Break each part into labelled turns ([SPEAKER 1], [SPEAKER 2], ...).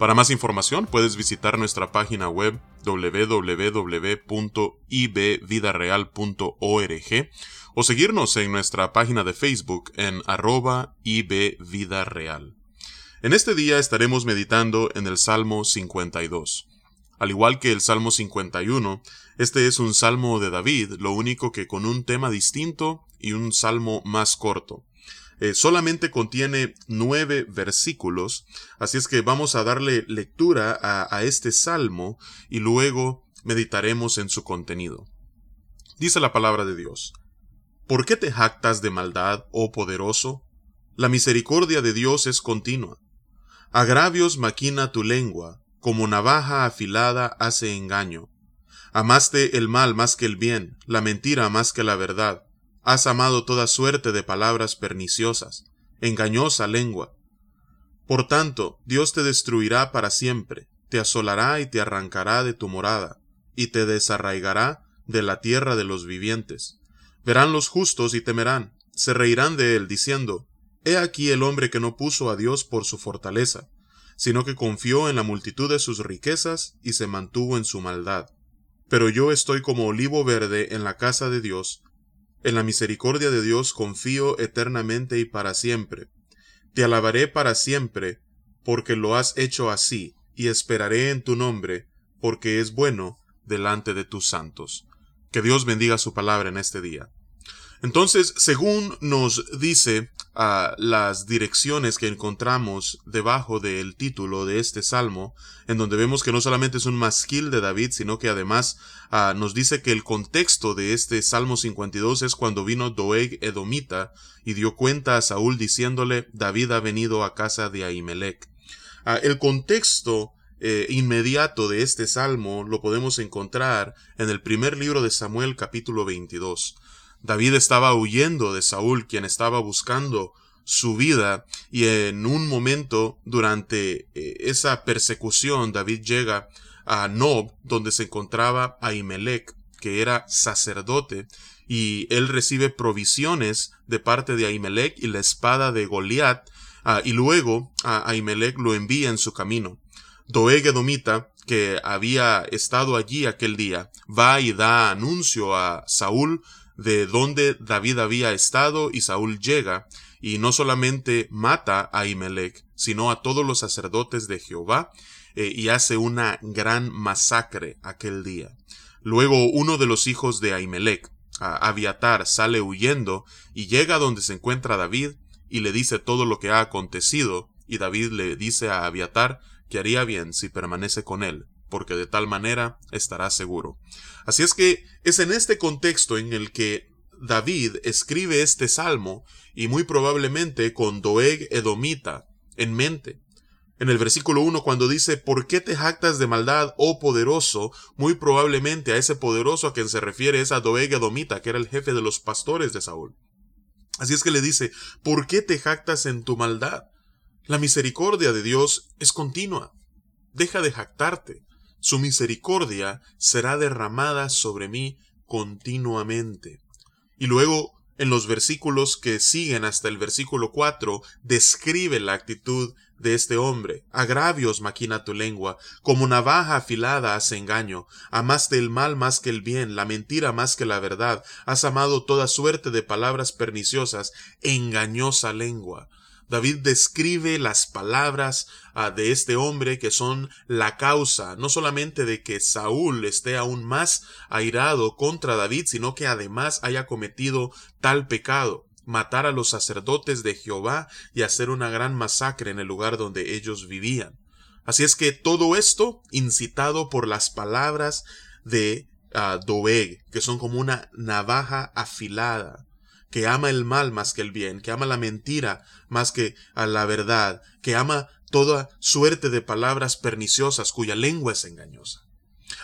[SPEAKER 1] Para más información puedes visitar nuestra página web www.ibvidareal.org o seguirnos en nuestra página de Facebook en arroba ibvidareal. En este día estaremos meditando en el Salmo 52. Al igual que el Salmo 51, este es un salmo de David, lo único que con un tema distinto y un salmo más corto. Eh, solamente contiene nueve versículos, así es que vamos a darle lectura a, a este salmo y luego meditaremos en su contenido. Dice la palabra de Dios. ¿Por qué te jactas de maldad, oh poderoso? La misericordia de Dios es continua. Agravios maquina tu lengua, como navaja afilada hace engaño. Amaste el mal más que el bien, la mentira más que la verdad. Has amado toda suerte de palabras perniciosas, engañosa lengua. Por tanto, Dios te destruirá para siempre, te asolará y te arrancará de tu morada, y te desarraigará de la tierra de los vivientes. Verán los justos y temerán, se reirán de él, diciendo, He aquí el hombre que no puso a Dios por su fortaleza, sino que confió en la multitud de sus riquezas y se mantuvo en su maldad. Pero yo estoy como olivo verde en la casa de Dios, en la misericordia de Dios confío eternamente y para siempre. Te alabaré para siempre, porque lo has hecho así, y esperaré en tu nombre, porque es bueno delante de tus santos. Que Dios bendiga su palabra en este día. Entonces, según nos dice a las direcciones que encontramos debajo del título de este salmo, en donde vemos que no solamente es un masquil de David, sino que además ah, nos dice que el contexto de este salmo 52 es cuando vino Doeg Edomita y dio cuenta a Saúl diciéndole David ha venido a casa de Ahimelech. Ah, el contexto eh, inmediato de este salmo lo podemos encontrar en el primer libro de Samuel capítulo 22. David estaba huyendo de Saúl, quien estaba buscando su vida, y en un momento durante eh, esa persecución David llega a Nob, donde se encontraba Ahimelech, que era sacerdote, y él recibe provisiones de parte de Ahimelech y la espada de Goliat, ah, y luego a Ahimelech lo envía en su camino. Doeg Edomita, que había estado allí aquel día, va y da anuncio a Saúl de donde David había estado y Saúl llega y no solamente mata a Imelec, sino a todos los sacerdotes de Jehová eh, y hace una gran masacre aquel día. Luego uno de los hijos de Ahimelech, Abiatar, sale huyendo y llega donde se encuentra David y le dice todo lo que ha acontecido y David le dice a Abiatar que haría bien si permanece con él porque de tal manera estará seguro. Así es que es en este contexto en el que David escribe este salmo y muy probablemente con Doeg Edomita en mente. En el versículo 1 cuando dice, ¿por qué te jactas de maldad, oh poderoso? Muy probablemente a ese poderoso a quien se refiere es a Doeg Edomita, que era el jefe de los pastores de Saúl. Así es que le dice, ¿por qué te jactas en tu maldad? La misericordia de Dios es continua. Deja de jactarte su misericordia será derramada sobre mí continuamente. Y luego, en los versículos que siguen hasta el versículo 4, describe la actitud de este hombre. Agravios maquina tu lengua, como navaja afilada hace engaño. Amaste el mal más que el bien, la mentira más que la verdad. Has amado toda suerte de palabras perniciosas, engañosa lengua. David describe las palabras ah, de este hombre que son la causa no solamente de que Saúl esté aún más airado contra David, sino que además haya cometido tal pecado matar a los sacerdotes de Jehová y hacer una gran masacre en el lugar donde ellos vivían. Así es que todo esto incitado por las palabras de uh, Doeg, que son como una navaja afilada que ama el mal más que el bien, que ama la mentira más que a la verdad, que ama toda suerte de palabras perniciosas cuya lengua es engañosa.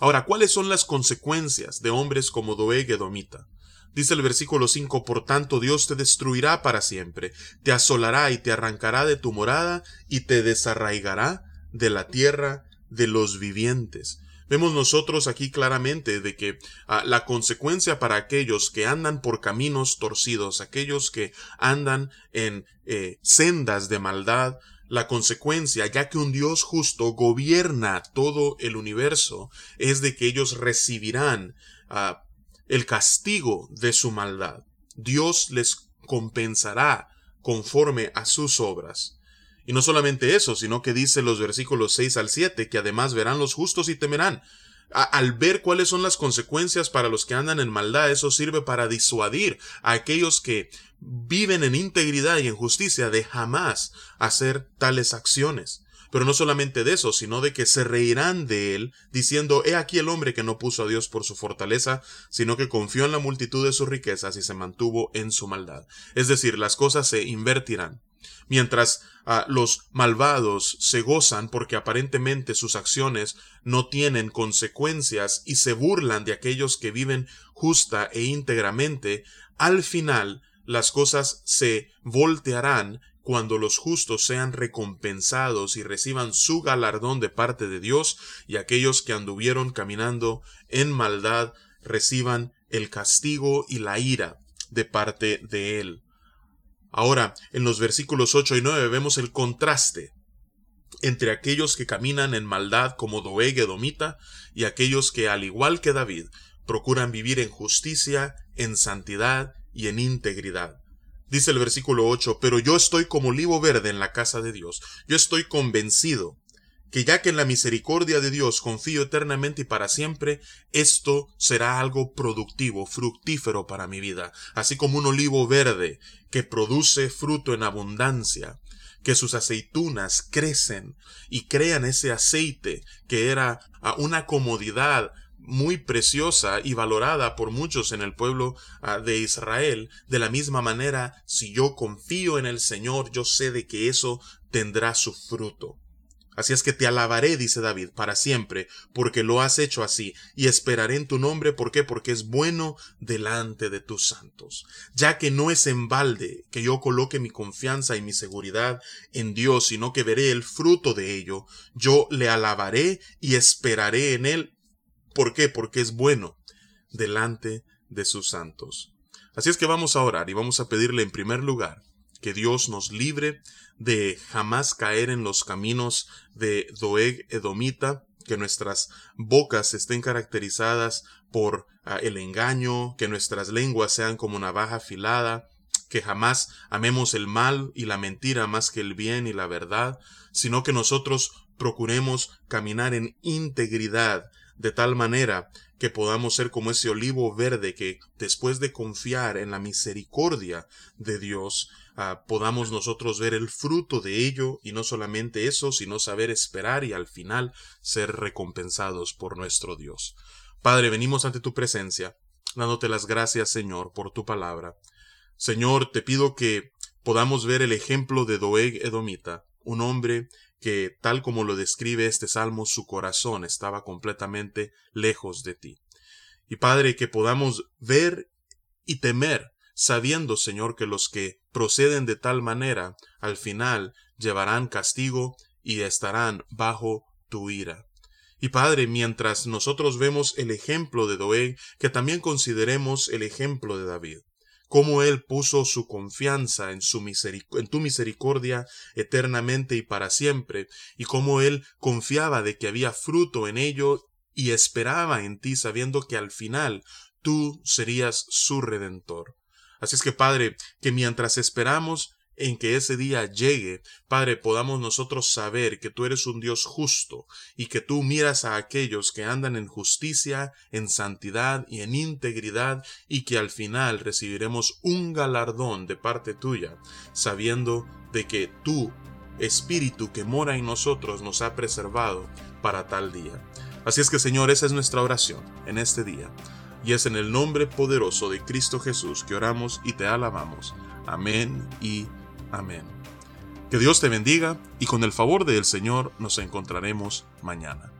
[SPEAKER 1] Ahora, ¿cuáles son las consecuencias de hombres como Doeg Edomita? Dice el versículo 5, por tanto Dios te destruirá para siempre, te asolará y te arrancará de tu morada y te desarraigará de la tierra de los vivientes. Vemos nosotros aquí claramente de que ah, la consecuencia para aquellos que andan por caminos torcidos, aquellos que andan en eh, sendas de maldad, la consecuencia, ya que un Dios justo gobierna todo el universo, es de que ellos recibirán ah, el castigo de su maldad. Dios les compensará conforme a sus obras. Y no solamente eso, sino que dice los versículos 6 al 7 que además verán los justos y temerán. al ver cuáles son las consecuencias para los que andan en maldad, eso sirve para disuadir a aquellos que viven en integridad y en justicia de jamás hacer tales acciones. Pero no solamente de eso, sino de que se reirán de él, diciendo, he aquí el hombre que no puso a Dios por su fortaleza, sino que confió en la multitud de sus riquezas y se mantuvo en su maldad. Es decir, las cosas se invertirán. Mientras ah, los malvados se gozan porque aparentemente sus acciones no tienen consecuencias y se burlan de aquellos que viven justa e íntegramente, al final las cosas se voltearán cuando los justos sean recompensados y reciban su galardón de parte de Dios, y aquellos que anduvieron caminando en maldad reciban el castigo y la ira de parte de Él. Ahora, en los versículos 8 y 9 vemos el contraste entre aquellos que caminan en maldad como Doeg Edomita y aquellos que, al igual que David, procuran vivir en justicia, en santidad y en integridad. Dice el versículo 8, pero yo estoy como olivo verde en la casa de Dios. Yo estoy convencido que ya que en la misericordia de Dios confío eternamente y para siempre, esto será algo productivo, fructífero para mi vida, así como un olivo verde que produce fruto en abundancia, que sus aceitunas crecen y crean ese aceite que era una comodidad muy preciosa y valorada por muchos en el pueblo ah, de Israel. De la misma manera, si yo confío en el Señor, yo sé de que eso tendrá su fruto. Así es que te alabaré, dice David, para siempre, porque lo has hecho así, y esperaré en tu nombre, ¿por qué? Porque es bueno delante de tus santos. Ya que no es en balde que yo coloque mi confianza y mi seguridad en Dios, sino que veré el fruto de ello, yo le alabaré y esperaré en él ¿Por qué? Porque es bueno delante de sus santos. Así es que vamos a orar y vamos a pedirle en primer lugar que Dios nos libre de jamás caer en los caminos de Doeg Edomita, que nuestras bocas estén caracterizadas por ah, el engaño, que nuestras lenguas sean como navaja afilada, que jamás amemos el mal y la mentira más que el bien y la verdad, sino que nosotros procuremos caminar en integridad de tal manera que podamos ser como ese olivo verde que después de confiar en la misericordia de Dios, ah, podamos nosotros ver el fruto de ello y no solamente eso, sino saber esperar y al final ser recompensados por nuestro Dios. Padre, venimos ante tu presencia, dándote las gracias, Señor, por tu palabra. Señor, te pido que podamos ver el ejemplo de Doeg Edomita, un hombre que, tal como lo describe este salmo, su corazón estaba completamente lejos de ti. Y Padre, que podamos ver y temer, sabiendo, Señor, que los que proceden de tal manera, al final llevarán castigo y estarán bajo tu ira. Y Padre, mientras nosotros vemos el ejemplo de Doeg, que también consideremos el ejemplo de David cómo Él puso su confianza en, su en tu misericordia eternamente y para siempre, y cómo Él confiaba de que había fruto en ello y esperaba en ti sabiendo que al final tú serías su redentor. Así es que Padre, que mientras esperamos en que ese día llegue, Padre, podamos nosotros saber que tú eres un Dios justo y que tú miras a aquellos que andan en justicia, en santidad y en integridad y que al final recibiremos un galardón de parte tuya, sabiendo de que tú, Espíritu que mora en nosotros, nos ha preservado para tal día. Así es que Señor, esa es nuestra oración en este día. Y es en el nombre poderoso de Cristo Jesús que oramos y te alabamos. Amén y Amén. Que Dios te bendiga y con el favor del Señor nos encontraremos mañana.